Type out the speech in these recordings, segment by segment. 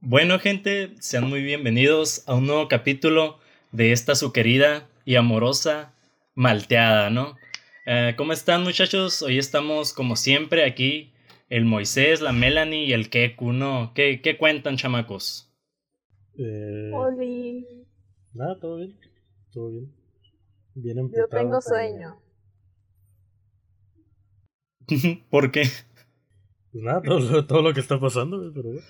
Bueno, gente, sean muy bienvenidos a un nuevo capítulo de esta su querida y amorosa malteada, ¿no? Eh, ¿Cómo están, muchachos? Hoy estamos, como siempre, aquí el Moisés, la Melanie y el Keku, ¿no? ¿Qué, qué cuentan, chamacos? Eh, Oli, nada, todo bien. Todo bien. Bien yo tengo pero- sueño. ¿Por qué? Pues nada, todo, lo- todo lo que está pasando, pero bueno.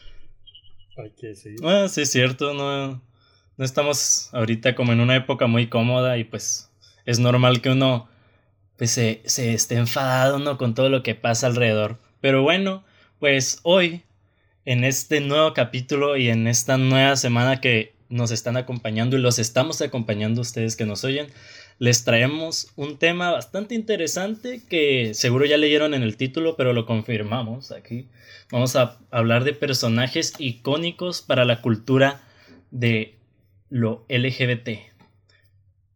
Ah, sí, es cierto, no, no estamos ahorita como en una época muy cómoda y pues es normal que uno pues se, se esté enfadado, ¿no? Con todo lo que pasa alrededor. Pero bueno, pues hoy, en este nuevo capítulo y en esta nueva semana que nos están acompañando y los estamos acompañando ustedes que nos oyen, les traemos un tema bastante interesante que seguro ya leyeron en el título, pero lo confirmamos aquí. Vamos a hablar de personajes icónicos para la cultura de lo LGBT.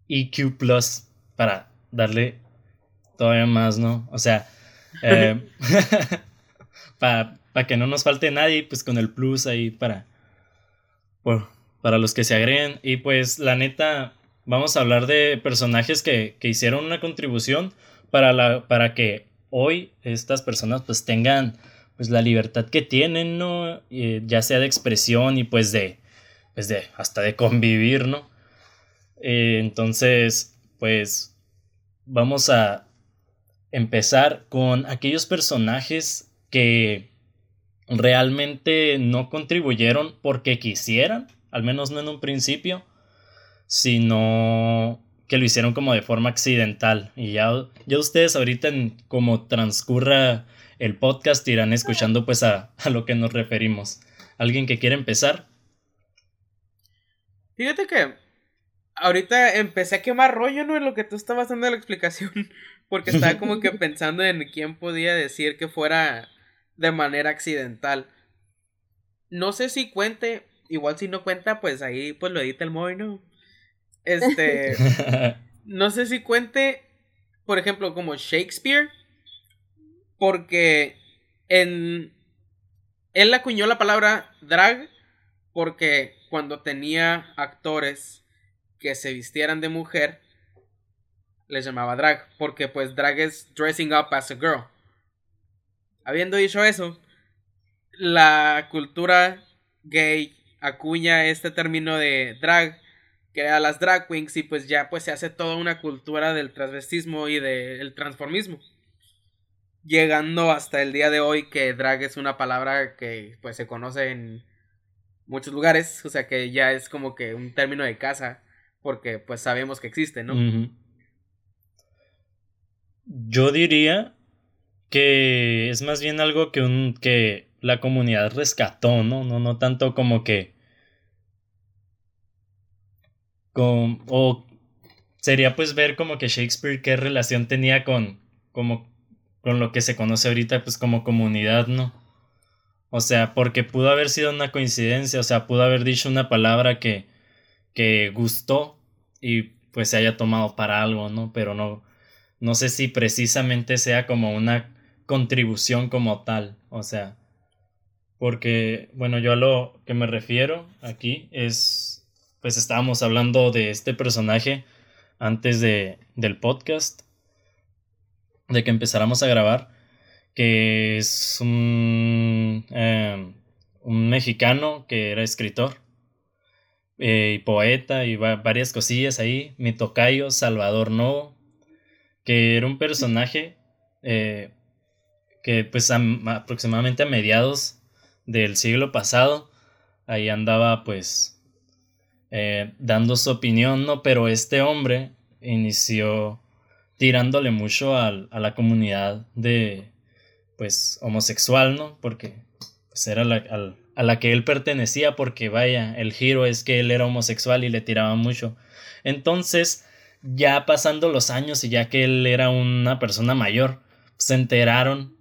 EQ Plus para darle todavía más, ¿no? O sea, eh, para que no nos falte nadie, pues con el plus ahí para, por- para los que se agreguen. Y pues la neta, vamos a hablar de personajes que, que hicieron una contribución para, la, para que hoy estas personas pues tengan pues la libertad que tienen, ¿no? Eh, ya sea de expresión y pues de, pues de, hasta de convivir, ¿no? Eh, entonces, pues vamos a empezar con aquellos personajes que realmente no contribuyeron porque quisieran, al menos no en un principio, sino que lo hicieron como de forma accidental. Y ya, ya ustedes ahorita, en, como transcurra el podcast, irán escuchando pues a, a lo que nos referimos. ¿Alguien que quiera empezar? Fíjate que ahorita empecé a quemar rollo, ¿no? En lo que tú estabas dando la explicación. Porque estaba como que pensando en quién podía decir que fuera de manera accidental. No sé si cuente, igual si no cuenta, pues ahí pues lo edita el móvil, ¿no? Este, no sé si cuente, por ejemplo, como Shakespeare, porque en él acuñó la palabra drag porque cuando tenía actores que se vistieran de mujer les llamaba drag porque pues drag es dressing up as a girl. Habiendo dicho eso, la cultura gay acuña este término de drag crea las drag queens y pues ya pues se hace toda una cultura del transvestismo y del transformismo llegando hasta el día de hoy que drag es una palabra que pues se conoce en muchos lugares, o sea que ya es como que un término de casa porque pues sabemos que existe, ¿no? Yo diría que es más bien algo que un que la comunidad rescató, ¿no? No, no tanto como que o sería pues ver como que Shakespeare qué relación tenía con como con lo que se conoce ahorita pues como comunidad, ¿no? O sea, porque pudo haber sido una coincidencia, o sea, pudo haber dicho una palabra que que gustó y pues se haya tomado para algo, ¿no? Pero no no sé si precisamente sea como una contribución como tal, o sea, porque bueno, yo a lo que me refiero aquí es pues estábamos hablando de este personaje antes de del podcast de que empezáramos a grabar que es un eh, un mexicano que era escritor eh, y poeta y va- varias cosillas ahí. Mi tocayo Salvador Novo que era un personaje eh, que pues aproximadamente a mediados del siglo pasado ahí andaba pues eh, dando su opinión, ¿no? Pero este hombre inició tirándole mucho al- a, la comunidad de pues homosexual, ¿no? Porque pues era la, al- a la que él pertenecía porque vaya, el giro es que él era homosexual y le tiraba mucho. Entonces, ya pasando los años y ya que él era una persona mayor, se enteraron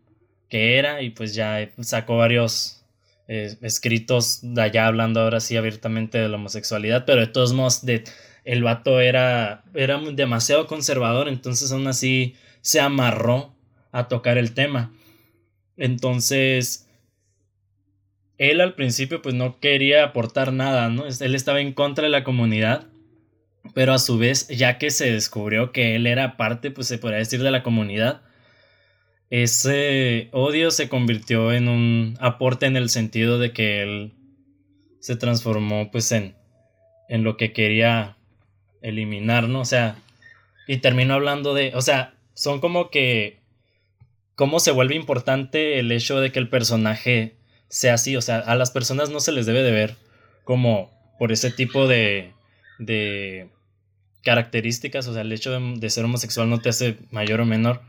que era y pues ya sacó varios eh, escritos de allá hablando ahora sí abiertamente de la homosexualidad, pero de todos modos de, el vato era, era demasiado conservador, entonces aún así se amarró a tocar el tema. Entonces, él al principio pues no quería aportar nada, ¿no? Él estaba en contra de la comunidad, pero a su vez, ya que se descubrió que él era parte, pues se podría decir, de la comunidad, ese odio se convirtió en un aporte en el sentido de que él se transformó pues en, en lo que quería eliminar, ¿no? O sea, y terminó hablando de, o sea, son como que, cómo se vuelve importante el hecho de que el personaje sea así, o sea, a las personas no se les debe de ver como por ese tipo de, de características, o sea, el hecho de, de, ser homosexual no te hace mayor o menor,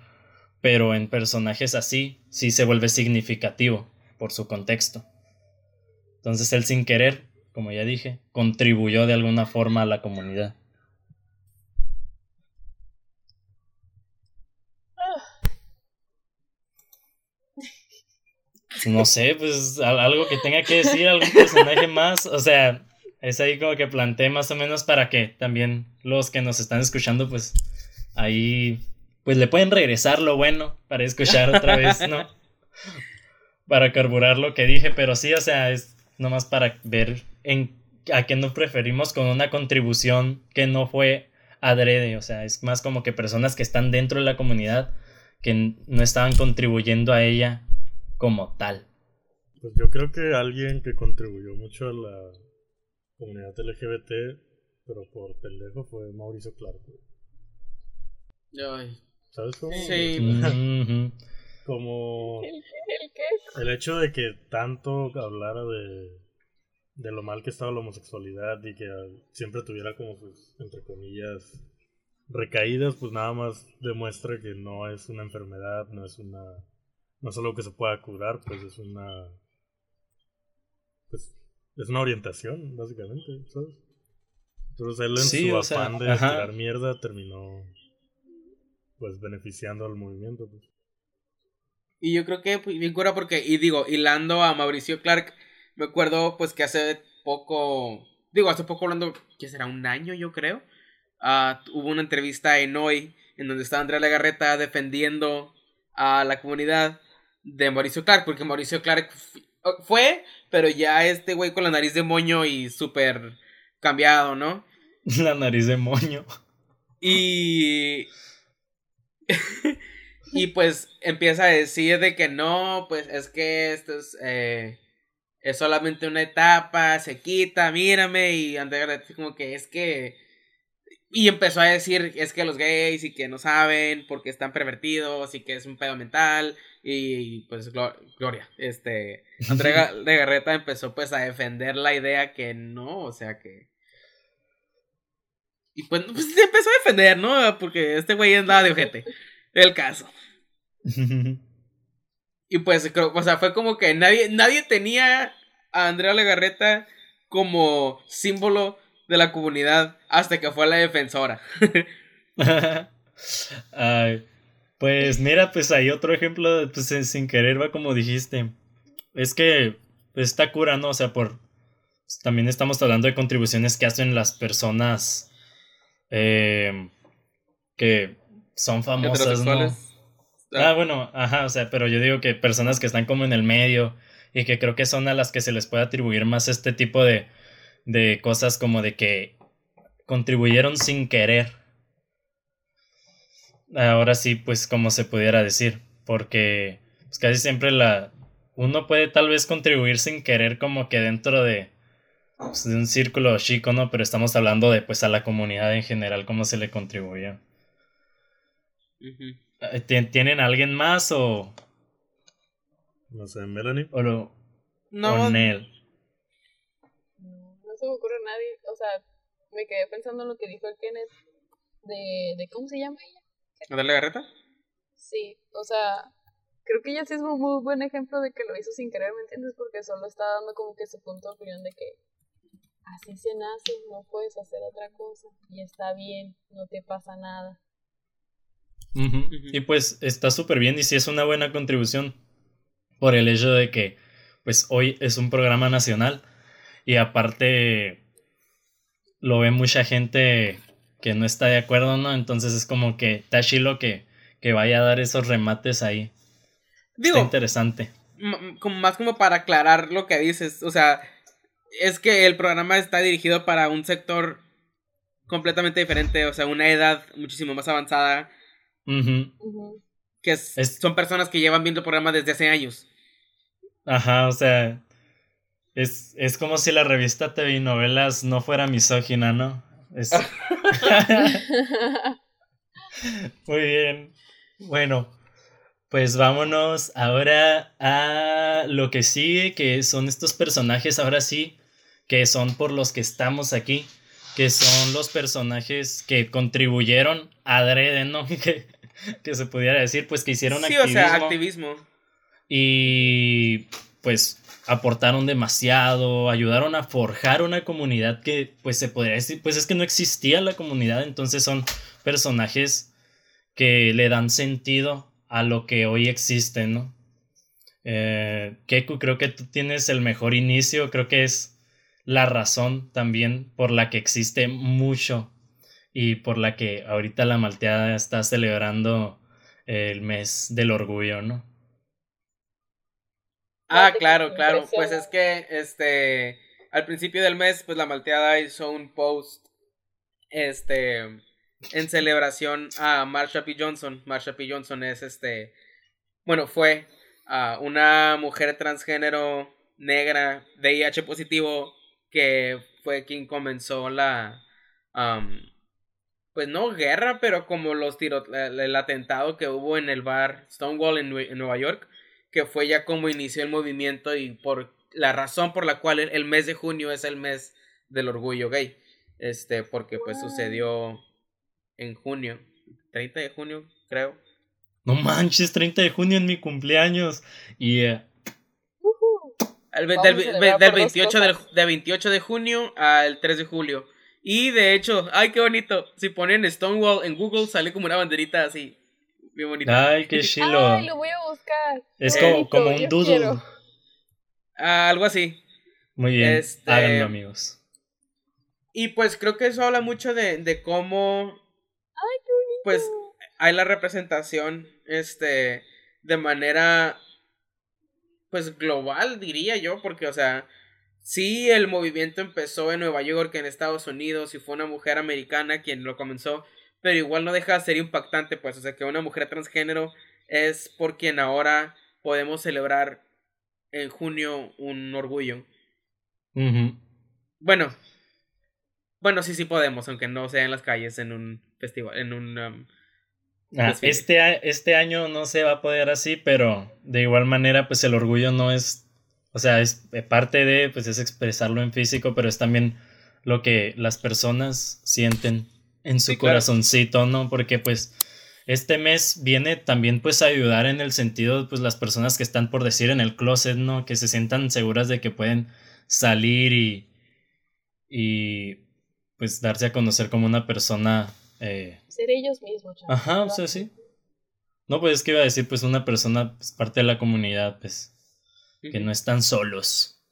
pero en personajes así sí se vuelve significativo por su contexto. Entonces él sin querer, como ya dije, contribuyó de alguna forma a la comunidad. No sé, pues algo que tenga que decir algún personaje más. O sea, es ahí como que planteé más o menos para que también los que nos están escuchando, pues ahí, pues le pueden regresar lo bueno para escuchar otra vez, ¿no? Para carburar lo que dije, pero sí, o sea, es nomás para ver en a qué nos preferimos con una contribución que no fue adrede, o sea, es más como que personas que están dentro de la comunidad que no estaban contribuyendo a ella como tal. Pues yo creo que alguien que contribuyó mucho a la comunidad LGBT, pero por pendejo, fue Mauricio Clark. Ay. ¿Sabes cómo? Sí. como ¿El, el qué? el hecho de que tanto hablara de, de lo mal que estaba la homosexualidad y que siempre tuviera como sus, entre comillas, recaídas, pues nada más demuestra que no es una enfermedad, no es una no es algo que se pueda curar, pues es una pues es una orientación, básicamente, ¿sabes? Entonces él en Sí, su sea, afán de ajá. tirar mierda terminó pues beneficiando al movimiento, pues. Y yo creo que pues, bien cura porque, y digo, hilando a Mauricio Clark, me acuerdo pues que hace poco, digo, hace poco hablando, que será un año yo creo, ah, hubo una entrevista en Hoy en donde estaba Andrea Legarreta defendiendo a la comunidad de Mauricio Clark, porque Mauricio Clark fue, pero ya este güey con la nariz de moño y súper cambiado, ¿no? La nariz de moño. Y. y pues empieza a decir de que no, pues es que esto es. eh, es solamente una etapa, se quita, mírame. Y Andrea como que es que. Y empezó a decir, es que los gays y que no saben porque están pervertidos y que es un pedo mental. Y pues Glo- Gloria, este. Andrea Legarreta empezó pues a defender la idea que no, o sea que. Y pues, pues se empezó a defender, ¿no? Porque este güey andaba de ojete. El caso. Y pues, creo, o sea, fue como que nadie, nadie tenía a Andrea Legarreta como símbolo de la comunidad hasta que fue la defensora. Ay, pues mira, pues hay otro ejemplo, pues sin- sin querer va como dijiste. Es que esta cura, ¿no? O sea, por... También estamos hablando de contribuciones que hacen las personas eh, que son famosas, ¿no? Heterosexuales. Ah, bueno, ajá, o sea, pero yo digo que personas que están como en el medio y que creo que son a las que se les puede atribuir más este tipo de, de cosas como de que contribuyeron sin querer. Ahora sí, pues como se pudiera decir, porque pues, casi siempre la uno puede tal vez contribuir sin querer como que dentro de, pues, de un círculo chico, ¿no? Pero estamos hablando de pues a la comunidad en general, cómo se le contribuyó. ¿tien- ¿Tienen a alguien más o, No sé, Melanie. o, lo- No, o Nel? No, no se me ocurre a nadie. O sea, me quedé pensando en lo que dijo el Kenneth. De, de ¿cómo se llama ella? ¿Andrea Legarreta? Sí, o sea, creo que ella sí es un muy buen ejemplo de que lo hizo sin querer, ¿me entiendes? Porque solo está dando como que su punto de opinión de que así se nace, no puedes hacer otra cosa y está bien, no te pasa nada. Y pues está súper bien y sí es una buena contribución por el hecho de que pues hoy es un programa nacional y aparte lo ve mucha gente que no está de acuerdo, ¿no? Entonces es como que está chilo que, que vaya a dar esos remates ahí. Digo, está interesante. como más como para aclarar lo que dices, o sea, es que el programa está dirigido para un sector completamente diferente, o sea, una edad muchísimo más avanzada. Que son personas que llevan viendo el programa desde hace años. Ajá, o sea, es, es como si la revista TV Novelas no fuera misógina, ¿no? Muy bien. Bueno, pues vámonos ahora a lo que sigue, que son estos personajes, ahora sí, que son por los que estamos aquí, que son los personajes que contribuyeron adrede, ¿no? que, que se pudiera decir, pues que hicieron sí, activismo. o sea, activismo. Y pues aportaron demasiado, ayudaron a forjar una comunidad que pues se podría decir, pues es que no existía la comunidad, entonces son personajes que le dan sentido a lo que hoy existe, ¿no? Eh, Keku, creo que tú tienes el mejor inicio, creo que es la razón también por la que existe mucho y por la que ahorita la malteada está celebrando el mes del orgullo, ¿no? Ah, claro, claro. Pues es que este al principio del mes, pues la malteada hizo un post este en celebración a Marsha P. Johnson. Marsha P. Johnson es este bueno, fue uh, una mujer transgénero negra de IH positivo que fue quien comenzó la pues no guerra, pero como los tiros, el atentado que hubo en el bar Stonewall en Nueva York que fue ya como inició el movimiento y por la razón por la cual el, mes de junio es el mes del orgullo gay. Este, porque pues sucedió en junio, 30 de junio, creo. No manches, 30 de junio en mi cumpleaños. Y del, 28 del, de 28 de junio al 3 de julio. Y de hecho, ay, qué bonito. Si ponen Stonewall en Google, sale como una banderita así. Bien bonita. Ay, qué chilo. Ay, lo voy a buscar. Es como, como un doodle. Ah, algo así. Muy bien. Este... Háganlo, amigos. Y pues creo que eso habla mucho de, de cómo. Ay, qué bonito. Pues hay la representación, este, de manera. Pues global, diría yo, porque, o sea. Sí, el movimiento empezó en Nueva York, en Estados Unidos, y fue una mujer americana quien lo comenzó pero igual no deja de ser impactante, pues, o sea, que una mujer transgénero es por quien ahora podemos celebrar en junio un orgullo. Bueno, bueno, sí, sí podemos, aunque no sea en las calles, en un festival, en un... Um, ah, este, este año no se va a poder así, pero de igual manera, pues el orgullo no es, o sea, es eh, parte de, pues es expresarlo en físico, pero es también lo que las personas sienten en su corazoncito, ¿no? Porque pues este mes viene también pues a ayudar en el sentido pues las personas que están por decir en el closet, ¿no? Que se sientan seguras de que pueden salir y y pues darse a conocer como una persona eh... ser ellos mismos. Ajá, o sea, sí. No, pues es que iba a decir pues una persona pues, parte de la comunidad, pues que no están solos.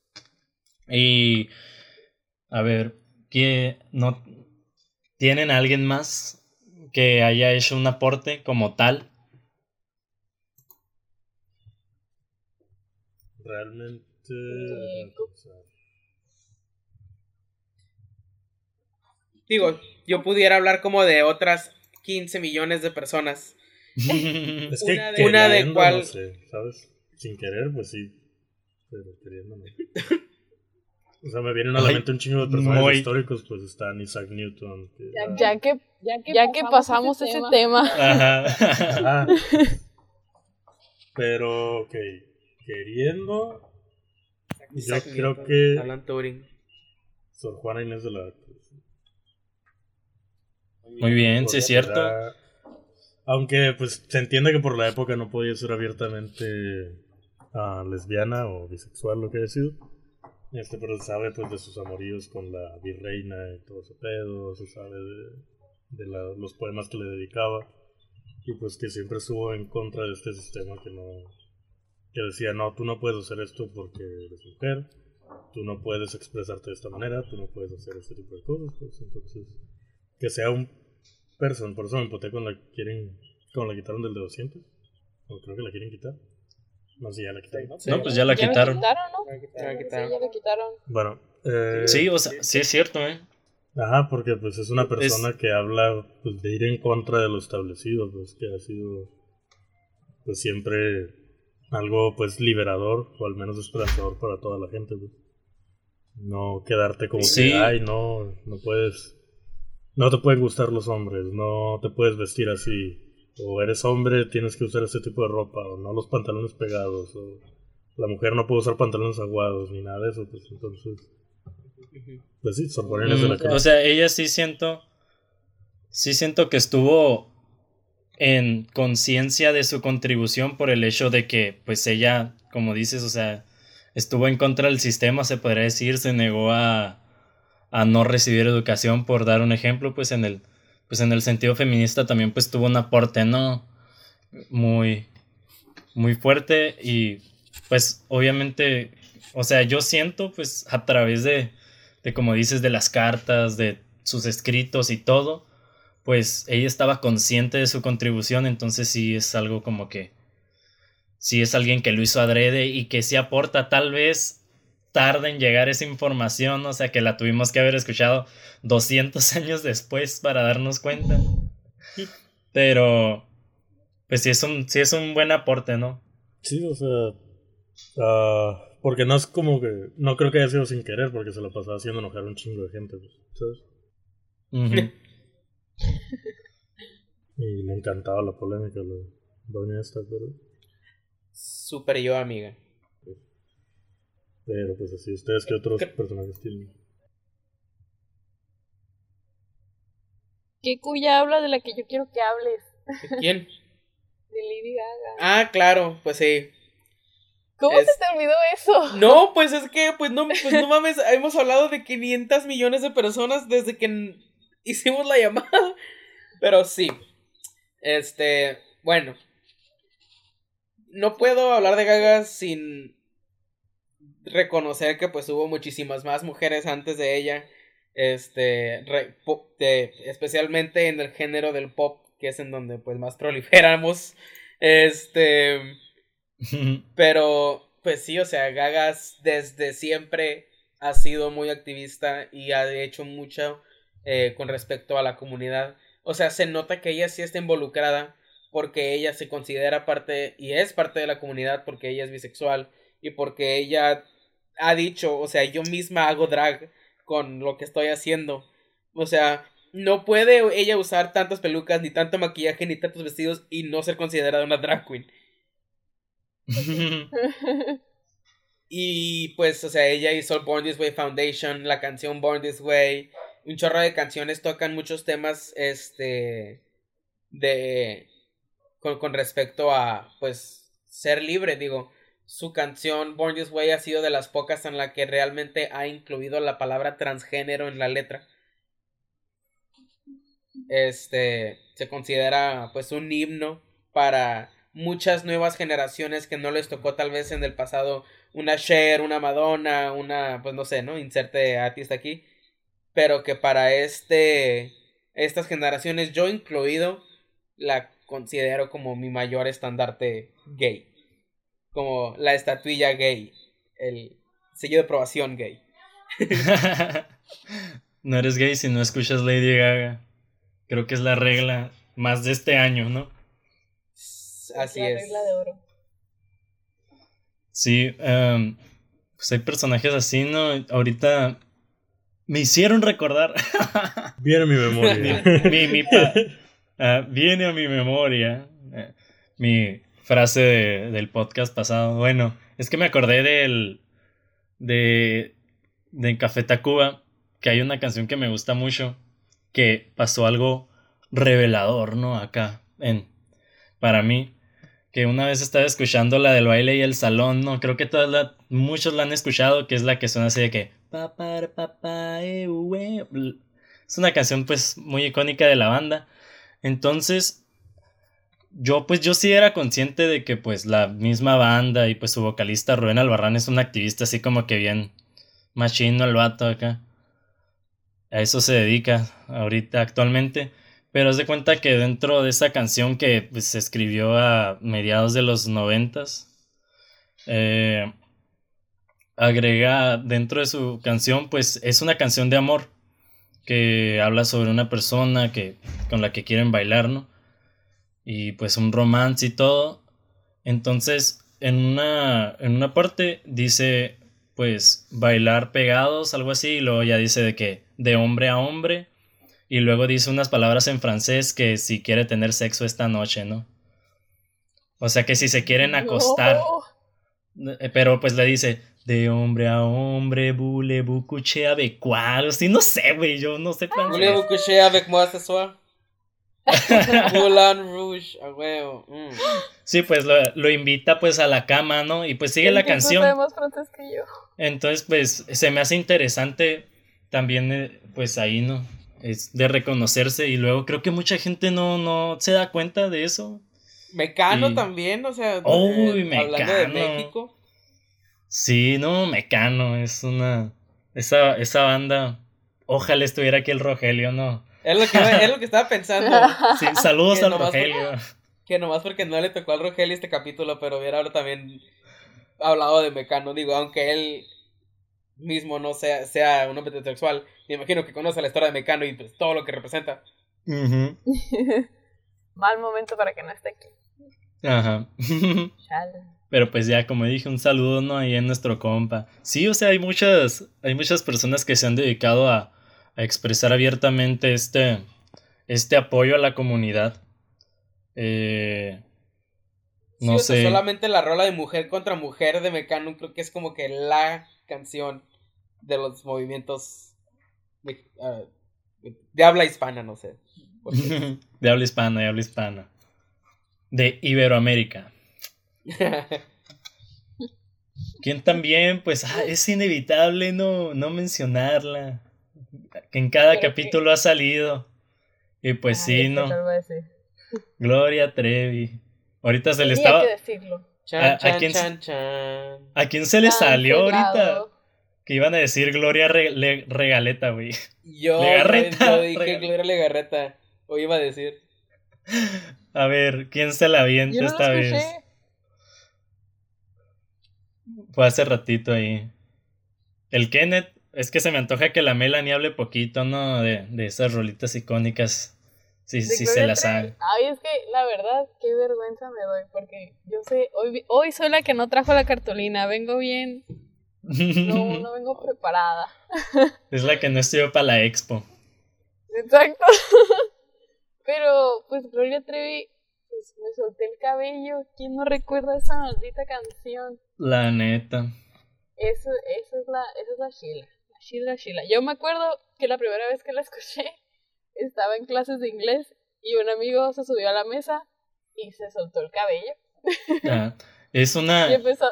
Y a ver, que no ¿Tienen alguien más que haya hecho un aporte como tal? Realmente... Digo, yo pudiera hablar como de otras 15 millones de personas. es que una de, cual... ¿sabes? Sin querer, pues sí. Pero queriendo O sea, me vienen a la mente un chingo de personajes históricos, pues están Isaac Newton. ya, que, ya, que, pasamos, ese, tema. Ajá. Pero, ok, queriendo, yo creo que... Alan Turing. Sor Juana Inés de la. Muy bien, sí es cierto. Aunque, pues, se entiende que por la época no podía ser abiertamente uh, lesbiana o bisexual, lo que haya sido. Este, pero se sabe pues de sus amoríos con la virreina y todo ese pedo, se sabe de, los poemas que le dedicaba y pues que siempre estuvo en contra de este sistema que no que decía no tú no puedes hacer esto porque eres mujer tú no puedes expresarte de esta manera tú no puedes hacer este tipo de cosas pues entonces que sea un person por eso me empoté con la quieren con la quitaron del de 200 o creo que la quieren quitar No sé, ya la quitaron. ¿no? Sí. No, pues ya la Ya quitaron. la quitaron, ¿no? Ya la Sí, ya la quitaron. Bueno, eh, Sí, o sea, sí es cierto, ¿eh? Ajá, porque pues es una persona que habla pues, de ir en contra de lo establecido, pues que ha sido pues siempre algo pues liberador o al menos esperanzador para toda la gente. pues. No quedarte como Sí. que, ay, no, no puedes, no te pueden gustar los hombres, no te puedes vestir así, o eres hombre, tienes que usar este tipo de ropa, o no los pantalones pegados, o la mujer no puede usar pantalones aguados, ni nada de eso, pues entonces, pues sí, son ponerles de la Mm, cara. o sea, ella sí siento. Sí siento que estuvo en conciencia de su contribución por el hecho de que, pues ella, como dices, o sea, estuvo en contra del sistema, se podría decir, se negó a, a no recibir educación, por dar un ejemplo, pues en el, pues en el sentido feminista también pues tuvo un aporte, ¿no? Muy, muy fuerte y pues obviamente, o sea, yo siento pues a través de, de como dices, de las cartas, de sus escritos y todo, pues ella estaba consciente de su contribución, entonces sí es algo como que, sí es alguien que lo hizo adrede y que sí aporta tal vez tarde en llegar esa información, o sea que la tuvimos que haber escuchado 200 años después para darnos cuenta. Pero, pues sí es un, sí es un buen aporte, ¿no? Sí, o sea, ah, porque no es como que, no creo que haya sido sin querer, porque se lo pasaba haciendo enojar a un chingo de gente, pues, ¿sabes? Y le encantaba la polémica, la doña esta, pero, Super yo, amiga. Pero pues así, ¿ustedes qué otros ¿Qué? personajes tienen? ¿Qué cuya habla de la que yo quiero que hables? ¿De ¿Quién? De Lady Gaga. Ah, claro, pues sí. ¿Cómo es- se te olvidó eso? No, pues es que, pues no, pues no mames, hemos hablado de 500 millones de personas desde que hicimos la llamada. Pero sí, este, bueno, no puedo hablar de Gaga sin reconocer que pues hubo muchísimas más mujeres antes de ella, este, re- po- de- especialmente en el género del pop, que es en donde pues más proliferamos, este... Pero, pues sí, o sea, Gagas desde siempre ha sido muy activista y ha hecho mucho eh, con respecto a la comunidad. O sea, se nota que ella sí está involucrada porque ella se considera parte y es parte de la comunidad porque ella es bisexual y porque ella ha dicho, o sea, yo misma hago drag con lo que estoy haciendo. O sea, no puede ella usar tantas pelucas, ni tanto maquillaje, ni tantos vestidos y no ser considerada una drag queen. Y pues, o sea, ella hizo el Born This Way Foundation, la canción Born This Way. Un chorro de canciones tocan muchos temas, este, de, con, con respecto a, pues, ser libre, digo. Su canción Born This Way ha sido de las pocas en la que realmente ha incluido la palabra transgénero en la letra. Este, se considera, pues, un himno para muchas nuevas generaciones que no les tocó tal vez en el pasado una Cher, una Madonna, una, pues no sé, ¿no? Inserte artista aquí. Pero que para este, estas generaciones, yo incluido, la considero como mi mayor estandarte gay. Como la estatuilla gay. El sello de aprobación gay. no eres gay si no escuchas Lady Gaga. Creo que es la regla más de este año, ¿no? Así la es. regla de oro. Sí, em, pues hay personajes así, ¿no? Ahorita me hicieron recordar. Viene mi memoria. mi, mi pa- ah, viene a mi memoria eh, mi frase de- del podcast pasado. Bueno, es que me acordé del. de. de Café Tacuba, que hay una canción que me gusta mucho, que pasó algo revelador, ¿no? Acá, en. para mí. Que una vez estaba escuchando la del baile y el salón, ¿no? Creo que todas la- muchos la han escuchado, que es la que suena así de que. ue, bl- es una canción pues muy icónica de la banda. Entonces, yo pues yo sí era consciente de que pues la misma banda y pues su vocalista Rubén Albarrán es un activista así como que bien machino el vato acá. A eso se dedica ahorita actualmente. Pero haz de cuenta que dentro de esa canción que pues, se escribió a mediados de los noventas, eh, agrega dentro de su canción, pues es una canción de amor que habla sobre una persona que, con la que quieren bailar, ¿no? Y pues un romance y todo. Entonces, en una, en una parte dice, pues, bailar pegados, algo así, y luego ya dice de que de hombre a hombre, y luego dice unas palabras en francés que si quiere tener sexo esta noche, ¿no? O sea que si se quieren acostar, eh, pero pues le dice, de hombre a hombre, boule vous coucher avec quoi? Sí, no sé, güey, yo no sé francés. Voulez-vous coucher avec moi ce soir? Moulin Rouge, a huevo. mm. Sí, pues lo, lo invita pues a la cama, ¿no? Y pues sigue la canción. sabes más francés que yo. Entonces, pues se me hace interesante también, eh, pues ahí, ¿no? Es de reconocerse y luego creo que mucha gente no, no se da cuenta de eso. Mecano Y- también, o sea, eh, hablando de. México. Sí, no, Mecano, es una... Esa, esa banda, ojalá estuviera aquí el Rogelio, ¿no? Es lo que, es lo que estaba pensando. Sí, saludos Que al por- Rogelio. Que nomás porque no le tocó al Rogelio este capítulo, pero hubiera ahora también hablado de Mecano. Digo, aunque él mismo no sea, sea un hombre heterosexual, me imagino que conoce la historia de Mecano y pues, todo lo que representa. Mal momento para que no esté aquí. Ajá. Pero pues ya, como dije, un saludo, ¿no? Ahí en nuestro compa. Sí, o sea, hay muchas, hay muchas personas que se han dedicado a, a expresar abiertamente este, este apoyo a la comunidad. Eh, Sí, no o sea, sé. solamente la rola de mujer contra mujer de Mecano creo que es como que la canción de los movimientos de, ah, de habla hispana, no sé. De habla hispana, de habla hispana. De Iberoamérica. Quien también, pues, ah, es inevitable no, no mencionarla. Que en cada Pero que- capítulo ha salido. Y pues Ay, sí, ¿no? Gloria Trevi. Ahorita se le estaba. que decirlo. Chan, ¿A- quién se- chan, chan. ¿A quién se le salió ahorita? Que iban a decir Gloria Re- Le- Regaleta, güey. Yo, Legarreta, yo dije Regal- Gloria Legarreta. O iba a decir. A ver, ¿quién se la avienta Yo no esta vez? Fue hace ratito ahí. El Kenneth, es que se me antoja que la Melanie hable poquito, ¿no? De, de esas rolitas icónicas. Sí, De sí se las sabe. Ay, es que la verdad, qué vergüenza me doy, porque yo sé, hoy, hoy soy la que no trajo la cartulina, vengo bien, no, no vengo preparada. es la que no estudió para la expo. Exacto. Pero, pues Gloria Trevi, pues me solté el cabello, ¿quién no recuerda esa maldita canción? La neta. Eso, eso es la, esa es la Sheila, la Sheila, Sheila. Yo me acuerdo que la primera vez que la escuché, estaba en clases de inglés y un amigo se subió a la mesa y se soltó el cabello. Ah, es una. Y empezó,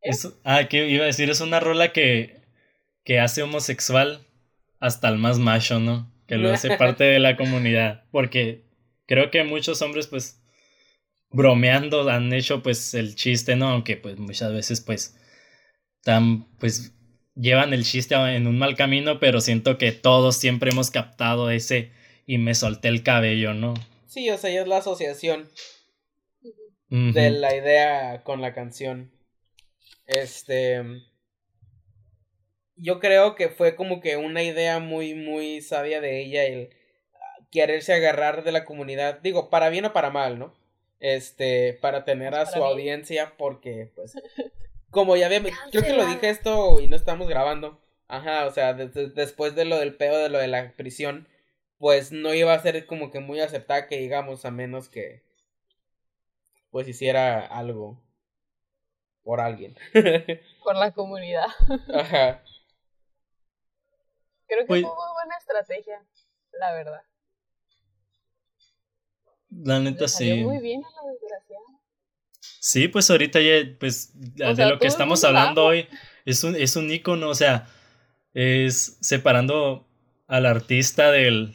es- ah, que iba a decir, es una rola que, que hace homosexual hasta el más macho, ¿no? Que lo hace parte de la comunidad. Porque creo que muchos hombres, pues, bromeando han hecho, pues, el chiste, ¿no? Aunque, pues, muchas veces, pues, tan, pues, llevan el chiste en un mal camino, pero siento que todos siempre hemos captado ese y me solté el cabello, ¿no? Sí, o sea, ya es la asociación de la idea con la canción. Este. Yo creo que fue como que una idea muy, muy sabia de ella el quererse agarrar de la comunidad. Digo, para bien o para mal, ¿no? Este, para tener a Para su audiencia, porque, pues. Como ya había. Creo que lo dije esto y no estamos grabando. Ajá, o sea, de- de- después de lo del pedo de lo de la prisión, pues no iba a ser como que muy aceptada que digamos, a menos que pues hiciera algo por alguien. por la comunidad. Ajá. Creo que Pues- fue muy buena estrategia, la verdad. La neta Le salió sí. muy bien a la. Sí, pues ahorita ya, pues, O de sea, lo que estamos hablando hoy es un, es un ícono, o sea, es separando al artista del,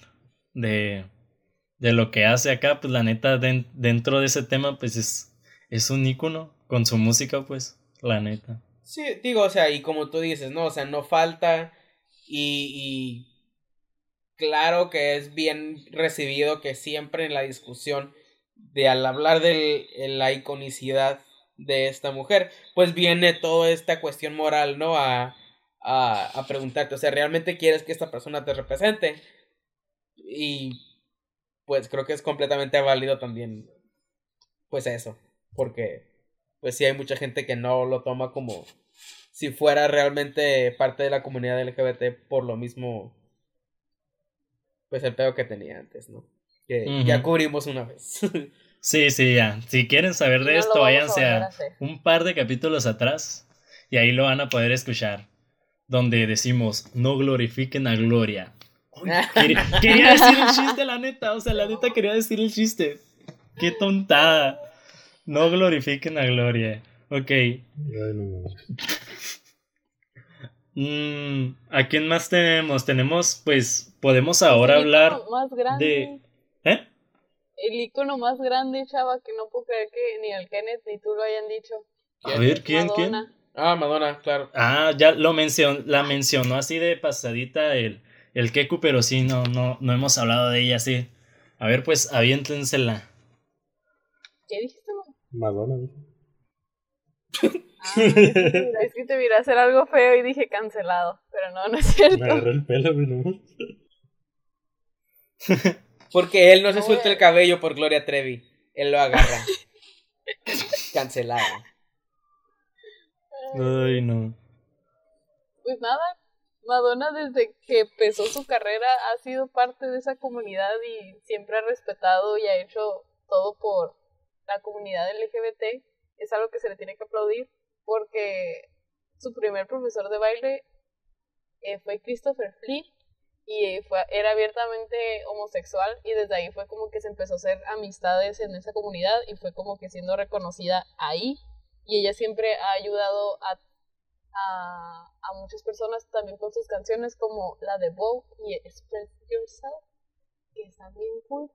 de, de lo que hace acá, pues la neta, den- dentro de ese tema, pues es, es un ícono con su música, pues, la neta. Sí, digo, o sea, y como tú dices, ¿no? O sea, no falta y, y claro que es bien recibido que siempre en la discusión de al hablar de la iconicidad de esta mujer. Pues viene toda esta cuestión moral, ¿no? A, a, a preguntarte, o sea, ¿realmente quieres que esta persona te represente? Y pues creo que es completamente válido también, pues eso, porque pues sí hay mucha gente que no lo toma como si fuera realmente parte de la comunidad LGBT por lo mismo, pues el pedo que tenía antes, ¿no? Que ya cubrimos una vez. sí, sí, ya. Si quieren saber de esto, váyanse a, un par de capítulos atrás y ahí lo van a poder escuchar. Donde decimos, no glorifiquen a Gloria. quería, quería, decir el chiste, la neta. O sea, la neta quería decir el chiste. Qué tontada. No glorifiquen a Gloria. Ok. Mm, ¿A quién más tenemos? Tenemos, pues, podemos ahora hablar más grande. de... El icono más grande, chava, que no puedo creer que ni el Kenneth ni tú lo hayan dicho. A ver, ¿quién? ¿Quién? Ah, Madonna, claro. Ah, ya lo mencionó, la mencionó así de pasadita el, el Keku, pero sí, no, no, no hemos hablado de ella así. A ver, pues, aviéntensela. ¿Qué dijiste? Madonna. Ah, es que te vi a hacer algo feo y dije cancelado, pero no, no es cierto. Me agarré el pelo, güey, Porque él no se suelta el cabello por Gloria Trevi. Él lo agarra. cancelado. Ay, no. Pues nada, Madonna desde que empezó su carrera ha sido parte de esa comunidad y siempre ha respetado y ha hecho todo por la comunidad LGBT. Es algo que se le tiene que aplaudir porque su primer profesor de baile eh, fue Christopher Flea y fue, era abiertamente homosexual y desde ahí fue como que se empezó a hacer amistades en esa comunidad y fue como que siendo reconocida ahí y ella siempre ha ayudado a, a, a muchas personas también con sus canciones como la de Vogue y Express Yourself que están bien cool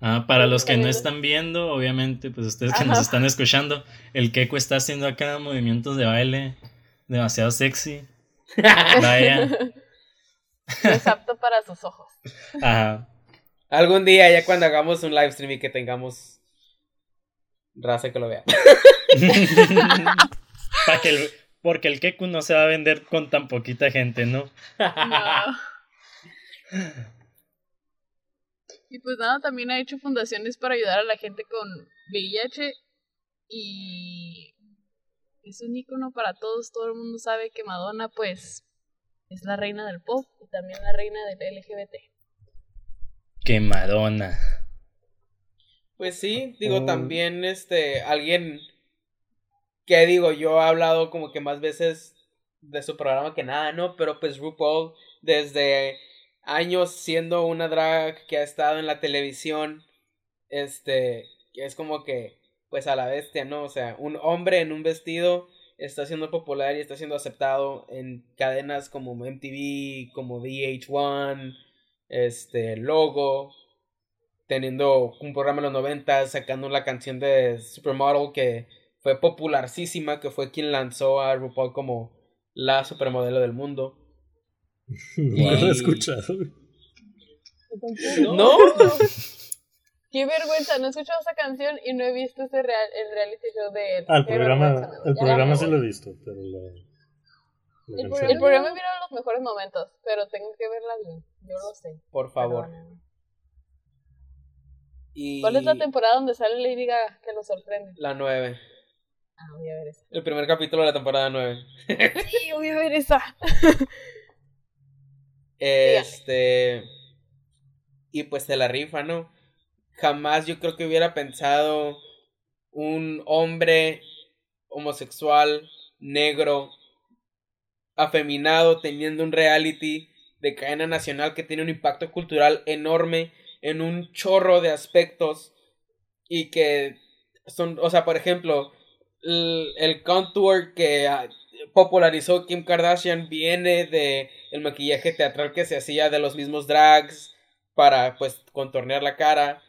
Ah, para los que no están viendo, obviamente, pues ustedes que nos están escuchando, el Keiko está haciendo acá movimientos de baile demasiado sexy. Vaya. Es apto para sus ojos. Ajá. Algún día, ya cuando hagamos un live stream y que tengamos raza que lo vea. porque el Keku no se va a vender con tan poquita gente, ¿no? No. Y pues nada, también ha hecho fundaciones para ayudar a la gente con VIH y es un icono para todos, todo el mundo sabe que Madonna pues es la reina del pop y también la reina del LGBT. Que Madonna. Pues sí, digo, oh. también este, alguien que digo, yo he hablado como que más veces de su programa que nada, ¿no? Pero pues RuPaul desde años siendo una drag que ha estado en la televisión, este, que es como que, pues a la bestia, ¿no? O sea, un hombre en un vestido está siendo popular y está siendo aceptado en cadenas como MTV, como VH1, este, Logo, teniendo un programa en los 90, sacando la canción de Supermodel que fue popularísima, que fue quien lanzó a RuPaul como la supermodelo del mundo. No lo he escuchado. ¿No? Qué vergüenza, no he escuchado esa canción y no he visto ese real, el reality show de él. Ah, el programa, el programa sí lo he visto, pero la, el, programa he los mejores momentos, pero tengo que verla bien, yo lo sé. Por favor. ¿Cuál es la temporada donde sale Lady Gaga que lo sorprende? La 9. Ah, voy a ver esa. El primer capítulo de la temporada 9. sí, voy a ver esa. Este. Y pues se la rifa, ¿no? Jamás yo creo que hubiera pensado un hombre homosexual, negro, afeminado, teniendo un reality de cadena nacional que tiene un impacto cultural enorme en un chorro de aspectos y que son, o sea, por ejemplo, el, contour que popularizó Kim Kardashian viene de el maquillaje teatral que se hacía de los mismos drags para pues contornear la cara.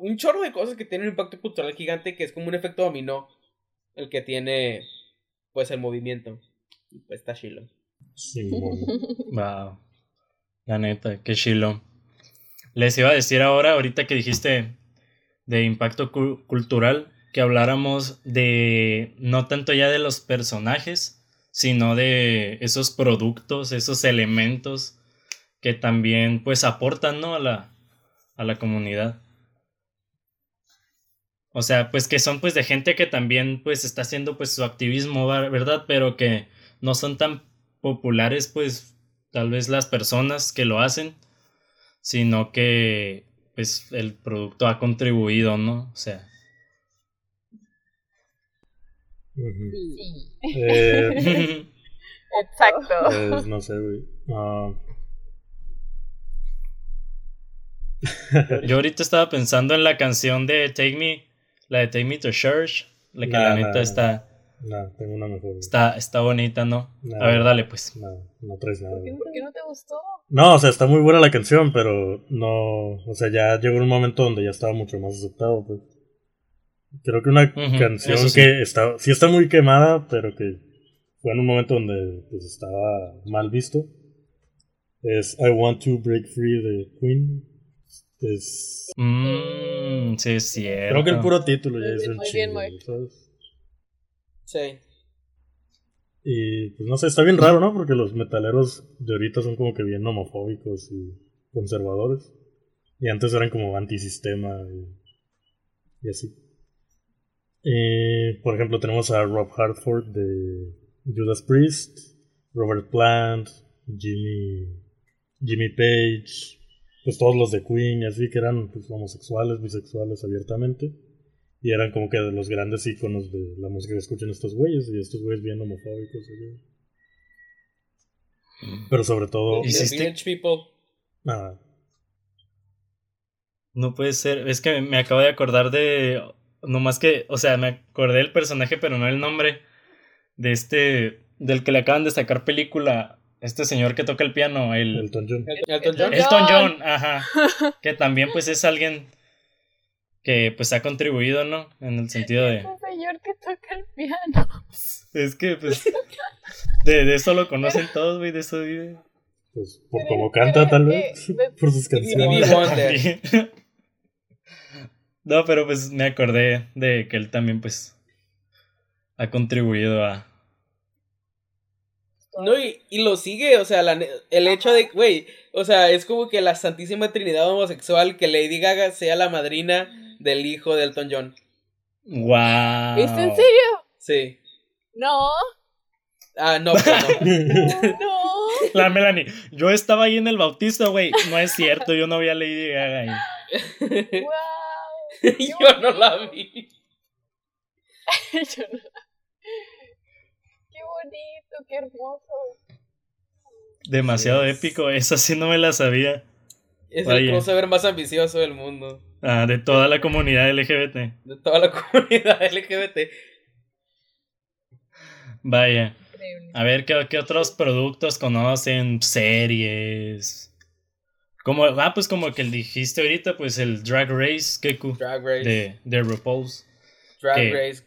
Un chorro de cosas que tienen un impacto cultural gigante que es como un efecto dominó el que tiene pues el movimiento. Pues está chilo. Sí, wow. La neta, qué chilo. Les iba a decir ahora, ahorita que dijiste de impacto cultural, que habláramos de no tanto ya de los personajes, sino de esos productos, esos elementos que también pues aportan, ¿no? a la a la comunidad. O sea, pues que son pues de gente que también pues está haciendo pues su activismo, ¿verdad? Pero que no son tan populares pues tal vez las personas que lo hacen, sino que pues el producto ha contribuido, ¿no? O sea. Sí. Eh, Exacto. pues, no sé, güey. Ah, Yo ahorita estaba pensando en la canción de Take Me, la de Take Me to Church, la que Nah, la nah, neta nah. está, no, tengo una mejor. está, está bonita, ¿no? Nah, A ver, dale pues. No, no traes nada. ¿Por qué no te gustó? No, o sea, está muy buena la canción, pero no, o sea, ya llegó un momento donde ya estaba mucho más aceptado, pues. Creo que una canción sí. que está, sí está muy quemada, pero que fue en un momento donde pues estaba mal visto. Es I Want to Break Free de Queen. Es, Mmm, sí es cierto. creo que el puro título ya Muy es bien, un muy bien, chingo. ¿sabes? Sí. Y pues no sé, está bien raro, ¿no? Porque los metaleros de ahorita son como que bien homofóbicos y conservadores. Y antes eran como antisistema y, y así. Y, por ejemplo, tenemos a Rob Hartford de Judas Priest, Robert Plant, Jimmy, Jimmy Page, pues todos los de Queen y así que eran pues, homosexuales, bisexuales abiertamente. Y eran como que de los grandes íconos de la música que escuchan estos güeyes. Y estos güeyes bien homofóbicos. así. Pero sobre todo... ¿Y si- Hiciste- nada. No puede ser. Es que me acabo de acordar de. Nomás que. O sea, me acordé del personaje, pero no el nombre. De este. Del que le acaban de sacar película. Este señor que toca el piano. El. Elton John. El- Elton John. Elton John, ajá. Que también, pues, es alguien. Que pues ha contribuido, ¿no? En el sentido de. Un señor que toca el piano. Es que, pues. De, de eso lo conocen todos, güey. De eso vive. Pues por espera, canta, tal vez. ve- por sus canciones. No, pero pues me acordé de que él también, pues. Ha contribuido a. No, y, y lo sigue, o sea, la el hecho de, güey, o sea, es como que la Santísima Trinidad homosexual, que Lady Gaga sea la madrina del hijo de Elton John. ¡Wow! ¿Es en serio? Sí. No, Ah, no, pero no. no. La Melanie, yo estaba ahí en el bautizo, güey. No es cierto, yo no vi a Lady Gaga ahí. Wow. Yo no la vi. Yo no. Qué bonito, qué hermoso. Demasiado Sí. épico, esa sí no me la sabía. Es Vaya. el crossover más ambicioso del mundo. Ah, de toda la comunidad LGBT. De toda la comunidad LGBT. Vaya. Increíble. A ver, ¿qué, qué otros productos conocen? Series. Como, ah, pues como que el dijiste ahorita, pues el Drag Race, Keku, Drag Race. de, de RuPaul's. Drag. Race.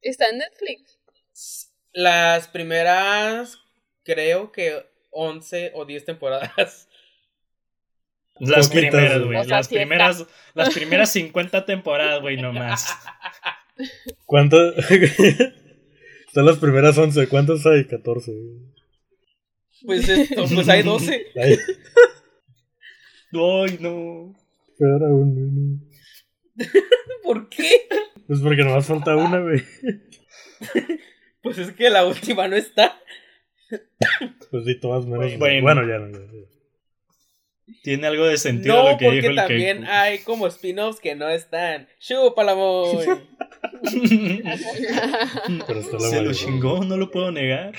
Está en Netflix. Las primeras, creo que 11 o 10 temporadas. Las Poquitas, primeras, güey. güey. O sea, las sí está. primeras, las primeras 50 temporadas, güey, nomás. ¿Cuántas? Están las primeras 11. ¿Cuántas hay? 14. Pues, esto, pues hay 12. Ay, Ay, no. peor aún. ¿no? ¿Por qué? Pues porque nomás falta una, güey. Pues es que la última no está. Pues sí, todas menos. Bueno. Bueno, ya no. ya, ya. Tiene algo de sentido No, lo que dijo porque el también hay como spin-offs que no están. ¡Chúpala, muy! Pero está la Se lo chingó, no lo puedo negar.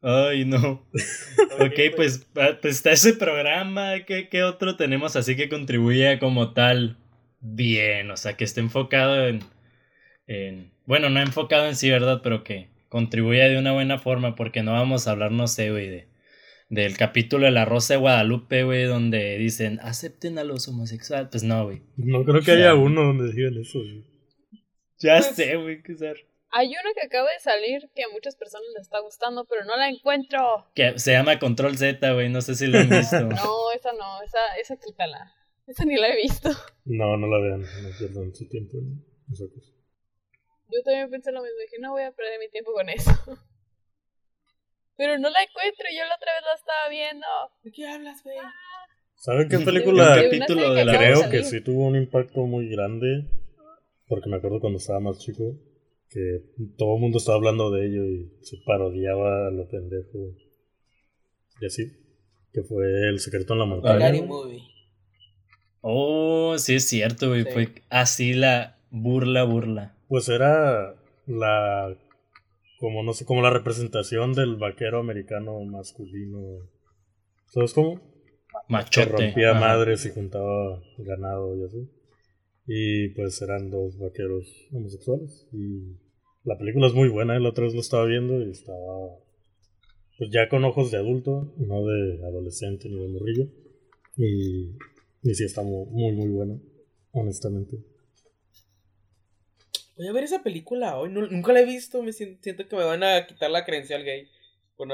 Ay, no. Ok, pues, ah, pues está ese programa. ¿Qué, ¿Qué otro tenemos así que contribuye como tal bien? O sea, que esté enfocado en, en. Bueno, no enfocado en sí, ¿verdad? Pero que contribuya de una buena forma, porque no vamos a hablar, no sé, güey, de, del capítulo de La Rosa de Guadalupe, güey, donde dicen acepten a los homosexuales. Pues no, güey. No creo que haya uno donde digan eso. güey. Ya Pues- sé, güey, qué ser. Hay una que acaba de salir que a muchas personas les está gustando, pero no la encuentro. Que se llama Control Z, güey, no sé si lo han visto. No, esa no, esa, esa quítala. Esa ni la he visto. No, no la vean, no pierdan su tiempo en esa cosa. Yo también pensé lo mismo, dije, no voy a perder mi tiempo con eso. Pero no la encuentro, yo la otra vez la estaba viendo. ¿De qué hablas, güey? ¿Saben qué película De capítulo de la creo que sí tuvo un impacto muy grande? Porque me acuerdo cuando estaba más chico que todo el mundo estaba hablando de ello y se parodiaba a lo pendejo. Y así, que fue El secreto en la montaña. Movie. Oh, sí es cierto, güey. Sí. Fue así la burla, burla. Pues era la como no sé, como la representación del vaquero americano masculino. ¿Sabes cómo? Que Machote. rompía Ajá. madres y juntaba ganado y así. Y pues eran dos vaqueros homosexuales. Y la película es muy buena, ¿eh? la otra vez lo estaba viendo y estaba pues ya con ojos de adulto, no de adolescente ni de morrillo. Y, y sí está muy, muy, muy buena, honestamente. Voy a ver esa película hoy. no- nunca la he visto. Me siento, siento que me van a quitar la credencial gay.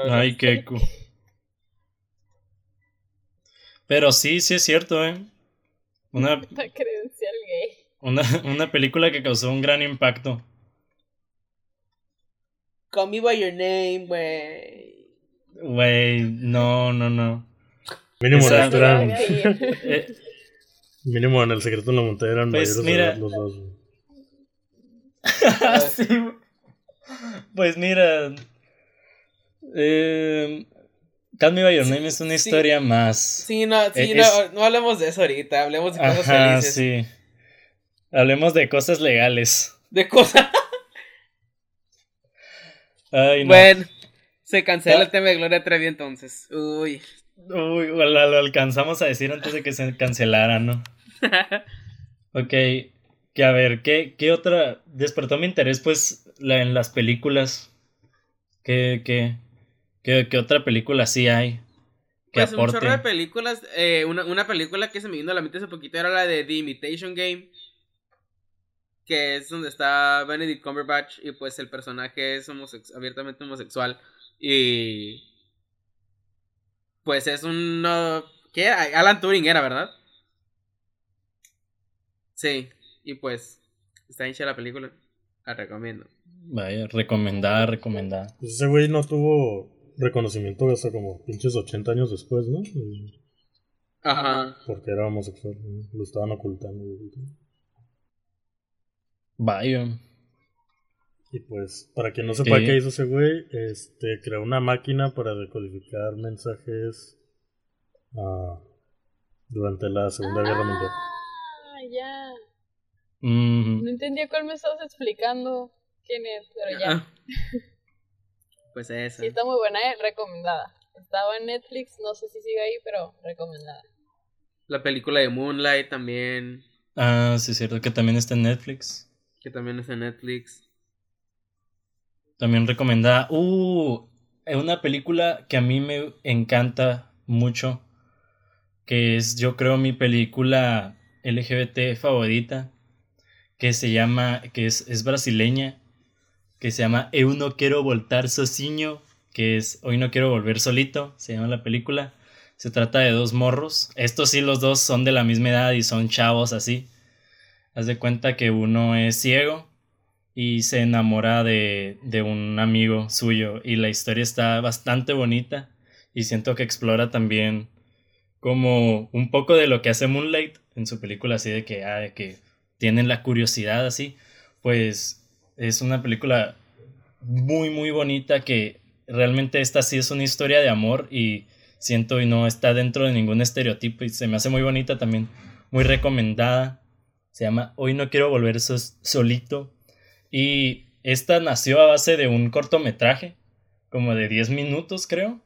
Ay, qué cu- Pero sí, sí es cierto, ¿eh? Una, La credencial gay. una, una película que causó un gran impacto. Call me by your name, güey. Güey, no, no, no. Mínimo, Esa- eran-. Eh, mínimo en el secreto en la montaña eran Pues, mayores mira. los dos. Güey. sí. Pues mira. Eh, Call Me By Your Name es una sí. historia más. Sí, no, sí, Eh, no, no hablemos de eso ahorita. Hablemos de cosas Ajá, felices. sí. Hablemos de cosas legales. De cosas. Ay, no. Bueno, se cancela Ah. el tema de Gloria Trevi entonces. Uy. Uy, lo, lo alcanzamos a decir antes de que se cancelara, ¿no? Ok, que a ver, ¿qué, qué otra? Despertó mi interés, pues, la, en las películas. ¿Qué, qué, qué, qué otra película sí hay? Que Pues un chorro de películas. eh, una, una película que se me vino a la mente hace poquito era la de The Imitation Game. Que es donde está Benedict Cumberbatch. Y pues el personaje es homosex- abiertamente homosexual. Y. Pues es un. ¿Qué? Alan Turing era, ¿verdad? Sí. Y pues. Está hincha la película. La recomiendo. Vaya, recomendada, recomendada. Pues ese güey no tuvo reconocimiento hasta como pinches 80 años después, ¿no? Y- Ajá. Porque era homosexual, ¿no? lo estaban ocultando. Vaya. Y pues, para quien no sepa ¿Qué? qué hizo ese güey, este, creó una máquina para decodificar mensajes ah, durante la Segunda Guerra Mundial. Ah, ya. Mm, No entendía cuál me estabas explicando quién es, pero ya. Ah. Pues esa. Sí, está muy buena, eh, recomendada. Estaba en Netflix, no sé si sigue ahí, pero recomendada. La película de Moonlight también. Ah, sí, es cierto que también está en Netflix. Que también es en Netflix. También recomendada. Uh, es una película que a mí me encanta mucho. Que es, yo creo, mi película LGBT favorita. Que se llama, que es, es brasileña. Que se llama Eu no quiero voltar sozinho. Que es Hoy no quiero volver solito. Se llama la película. Se trata de dos morros. Estos sí, los dos son de la misma edad y son chavos así. Haz de cuenta que uno es ciego y se enamora de, de un amigo suyo y la historia está bastante bonita y siento que explora también como un poco de lo que hace Moonlight en su película así de que, ah, de que tienen la curiosidad así pues es una película muy muy bonita que realmente esta sí es una historia de amor y siento y no está dentro de ningún estereotipo y se me hace muy bonita también muy recomendada se llama Hoy no quiero volver solito y esta nació a base de un cortometraje, como de 10 minutos creo.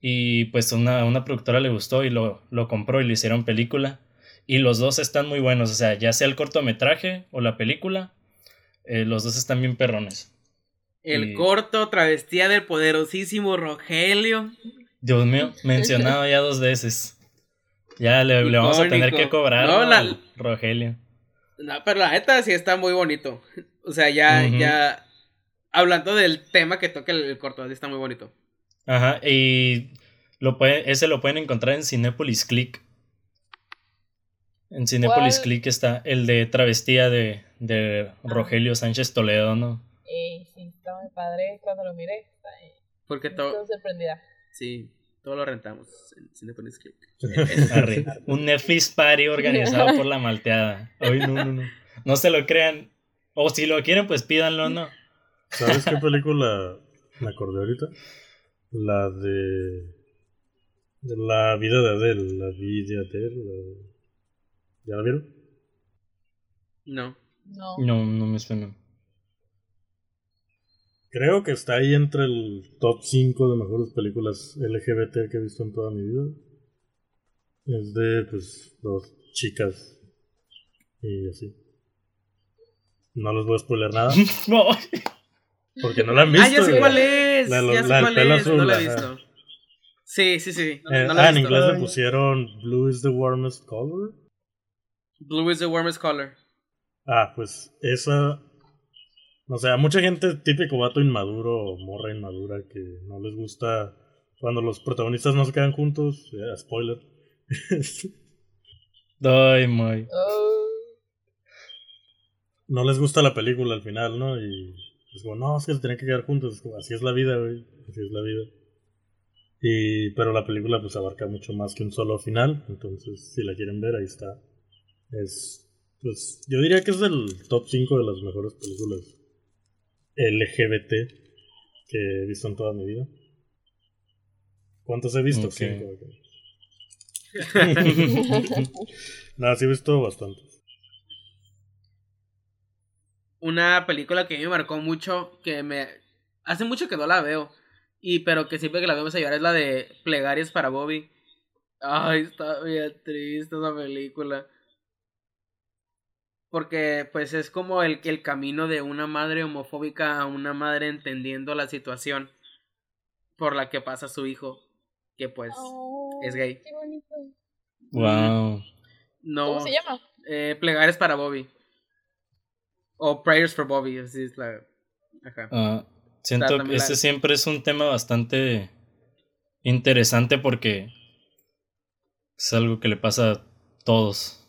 Y pues una, una productora le gustó y lo, lo compró y le hicieron película. Y los dos están muy buenos, o sea, ya sea el cortometraje o la película, eh, los dos están bien perrones. El Y- corto travestía del poderosísimo Rogelio. Dios mío, mencionado ya dos veces. Ya le, le vamos a tener que cobrar No, ¿no? la- al Rogelio. No, pero la neta sí está muy bonito. O sea, ya, ya. Hablando del tema que toca el, el corto, sí está muy bonito. Ajá, y lo puede, ese lo pueden encontrar en Cinepolis Click. En Cinepolis ¿Cuál? Click está el de Travestía de, de Rogelio Sánchez Toledo, ¿no? Eh, sí, está muy padre. Cuando lo miré, está eh, Porque todo. estoy sorprendida. Sí, todo lo rentamos en Cinepolis Click. Un Netflix Party organizado por la malteada. Ay, no, no, no. No se lo crean. O si lo quieren, pues pídanlo, ¿no? ¿Sabes qué película me acordé ahorita? La de. de la vida de Adele. La vida de Adele. la- ¿Ya la vieron? No. No. No, no me suena. Creo que está ahí entre el top 5 de mejores películas LGBT que he visto en toda mi vida. Es de, pues, dos chicas. Y así. No les voy a spoiler nada. No. Porque no la han visto. ah, ya sé cuál es. La- ya sé la cuál es. azul, no la he ajá. visto. Sí, sí, sí. No, Eh, no la ah, he en inglés le pusieron Blue is the warmest color. Blue is the warmest color. Ah, pues esa. O sea, mucha gente típico vato inmaduro o morra inmadura que no les gusta cuando los protagonistas no se quedan juntos. eh, spoiler. Ay. Oh, no les gusta la película al final, ¿no? Y es como, no, es que se tienen que quedar juntos. Es como, así es la vida, güey. Así es la vida. Y, pero la película pues abarca mucho más que un solo final. Entonces, si la quieren ver, ahí está. Es, pues, yo diría que es del top 5 de las mejores películas LGBT que he visto en toda mi vida. ¿Cuántos he visto? Cinco, ok. Nada, sí he visto bastantes. Una película que a mí me marcó mucho, que me... Hace mucho que no la veo, y pero que siempre que la veo me hace llorar, es la de Plegarias para Bobby. Ay, está bien triste esa película. Porque pues es como el, el camino de una madre homofóbica a una madre entendiendo la situación por la que pasa su hijo, que pues oh, es gay. Qué bonito. Wow. no... ¿Cómo se llama? Eh, Plegarias para Bobby. O Prayers for Bobby, así es la... Ajá. Ah, siento Está que este la- siempre es un tema bastante interesante porque es algo que le pasa a todos.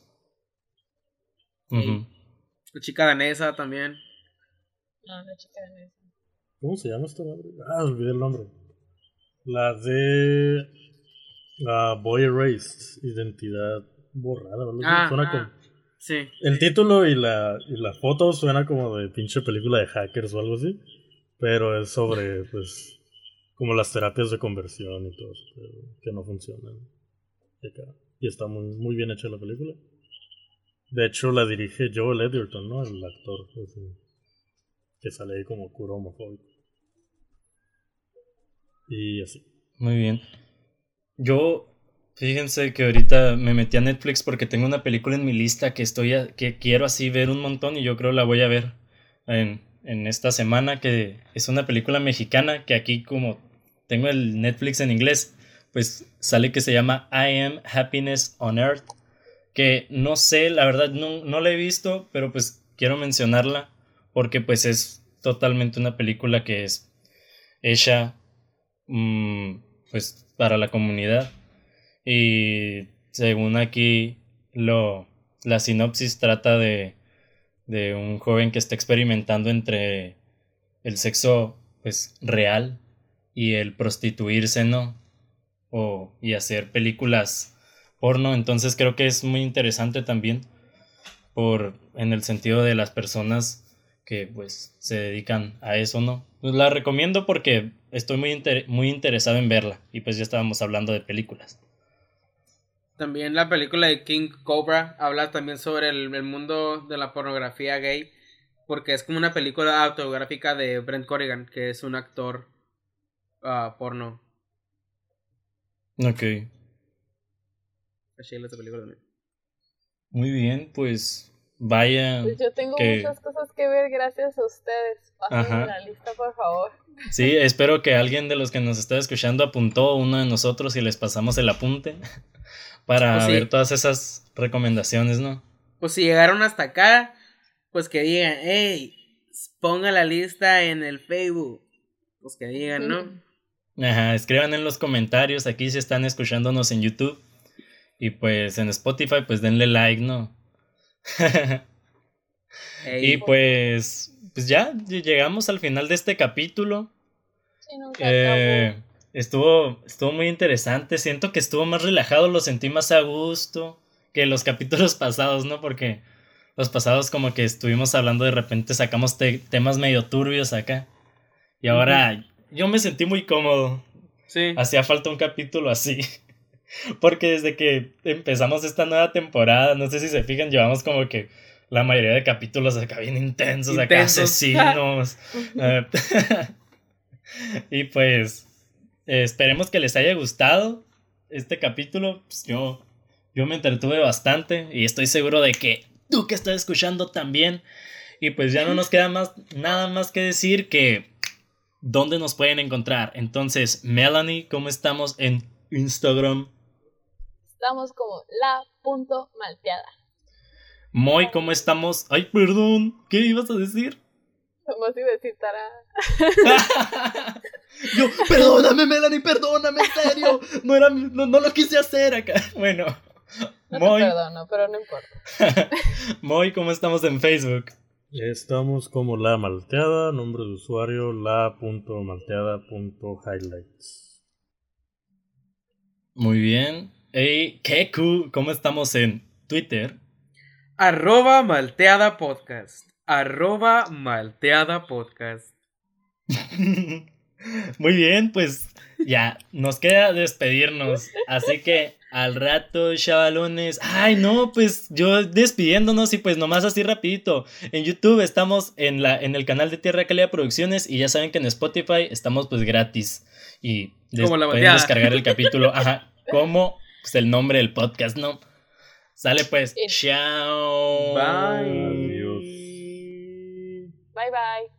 La chica danesa también. No, la chica de eso. ¿Cómo se llama esta madre? Ah, olvidé el nombre. La de. La Boy Erased. Identidad borrada. o algo así. Ah, Suena ah. como- Sí. El título y la, y la foto suena como de pinche película de hackers o algo así. Pero es sobre, pues. Como las terapias de conversión y todo eso. pero que no funcionan. Y acá. Y está muy, muy bien hecha la película. De hecho, la dirige Joel Edgerton, ¿no? El actor que sale ahí como cura homofóbico. Y así. Muy bien. Yo, fíjense que ahorita me metí a Netflix porque tengo una película en mi lista que estoy a- que quiero así ver un montón y yo creo la voy a ver en, en esta semana que es una película mexicana que aquí como tengo el Netflix en inglés, pues sale que se llama I Am Happiness on Earth, que no sé, la verdad no, no la he visto, pero pues quiero mencionarla porque pues es totalmente una película que es hecha mm, pues para la comunidad. Y según aquí lo la sinopsis trata de de un joven que está experimentando entre el sexo pues real y el prostituirse no o y hacer películas porno entonces creo que es muy interesante también por en el sentido de las personas que pues se dedican a eso, ¿no? Pues la recomiendo porque estoy muy, inter- muy interesado en verla y pues ya estábamos hablando de películas. También la película de King Cobra habla también sobre el, el mundo de la pornografía gay. Porque es como una película autobiográfica de Brent Corrigan, que es un actor ah, porno. Ok. Chila esa película también. Muy bien, pues vaya. Pues yo tengo que- muchas cosas que ver gracias a ustedes. Pásenme la lista, por favor. Sí, espero que alguien de los que nos está escuchando apuntó a uno de nosotros y les pasamos el apunte para Pues sí. ver todas esas recomendaciones, ¿no? Pues si llegaron hasta acá, pues que digan, hey, ponga la lista en el Facebook. Pues que digan, ¿no? Ajá, escriban en los comentarios aquí si están escuchándonos en YouTube Y pues en Spotify, pues denle like, ¿no? Y pues, pues ya llegamos al final de este capítulo. Sí, nunca Eh, estuvo, estuvo muy interesante. Siento que estuvo más relajado, lo sentí más a gusto que los capítulos pasados, ¿no? Porque los pasados como que estuvimos hablando de repente, sacamos te- temas medio turbios acá. Y ahora yo me sentí muy cómodo. sí. Hacía falta un capítulo así. Porque desde que empezamos esta nueva temporada, no sé si se fijan, llevamos como que la mayoría de capítulos acá bien intensos, acá Intensos. asesinos. Eh, y pues esperemos que les haya gustado este capítulo. Pues yo, yo me entretuve bastante y estoy seguro de que tú que estás escuchando también. Y pues ya no nos queda más, nada más que decir que dónde nos pueden encontrar. Entonces, Melanie, ¿cómo estamos en Instagram? Estamos como la punto malteada. Moy, ¿cómo estamos? Ay, perdón, ¿qué ibas a decir? Vamos a decir Tara. Yo, perdóname, Melanie, perdóname, en serio. No, era, no, no lo quise hacer acá. Bueno, No Moy, te perdono, pero no importa. Moy, ¿cómo estamos en Facebook? Estamos como la malteada, nombre de usuario la.malteada.highlights. Muy bien. Hey, qué cool. ¿Cómo estamos en Twitter? Arroba malteada podcast. Arroba malteada podcast. Muy bien, pues ya, nos queda despedirnos. Así que al rato, chavalones. Ay, no, pues yo despidiéndonos y pues nomás así rapidito. En YouTube estamos en, la, en el canal de Tierra Calidad Producciones y ya saben que en Spotify estamos pues gratis. Y des- Como la pueden descargar el capítulo. Ajá, como pues, el nombre del podcast, ¿no? Sale pues. Sí. Chao. Bye. Adiós. Bye bye.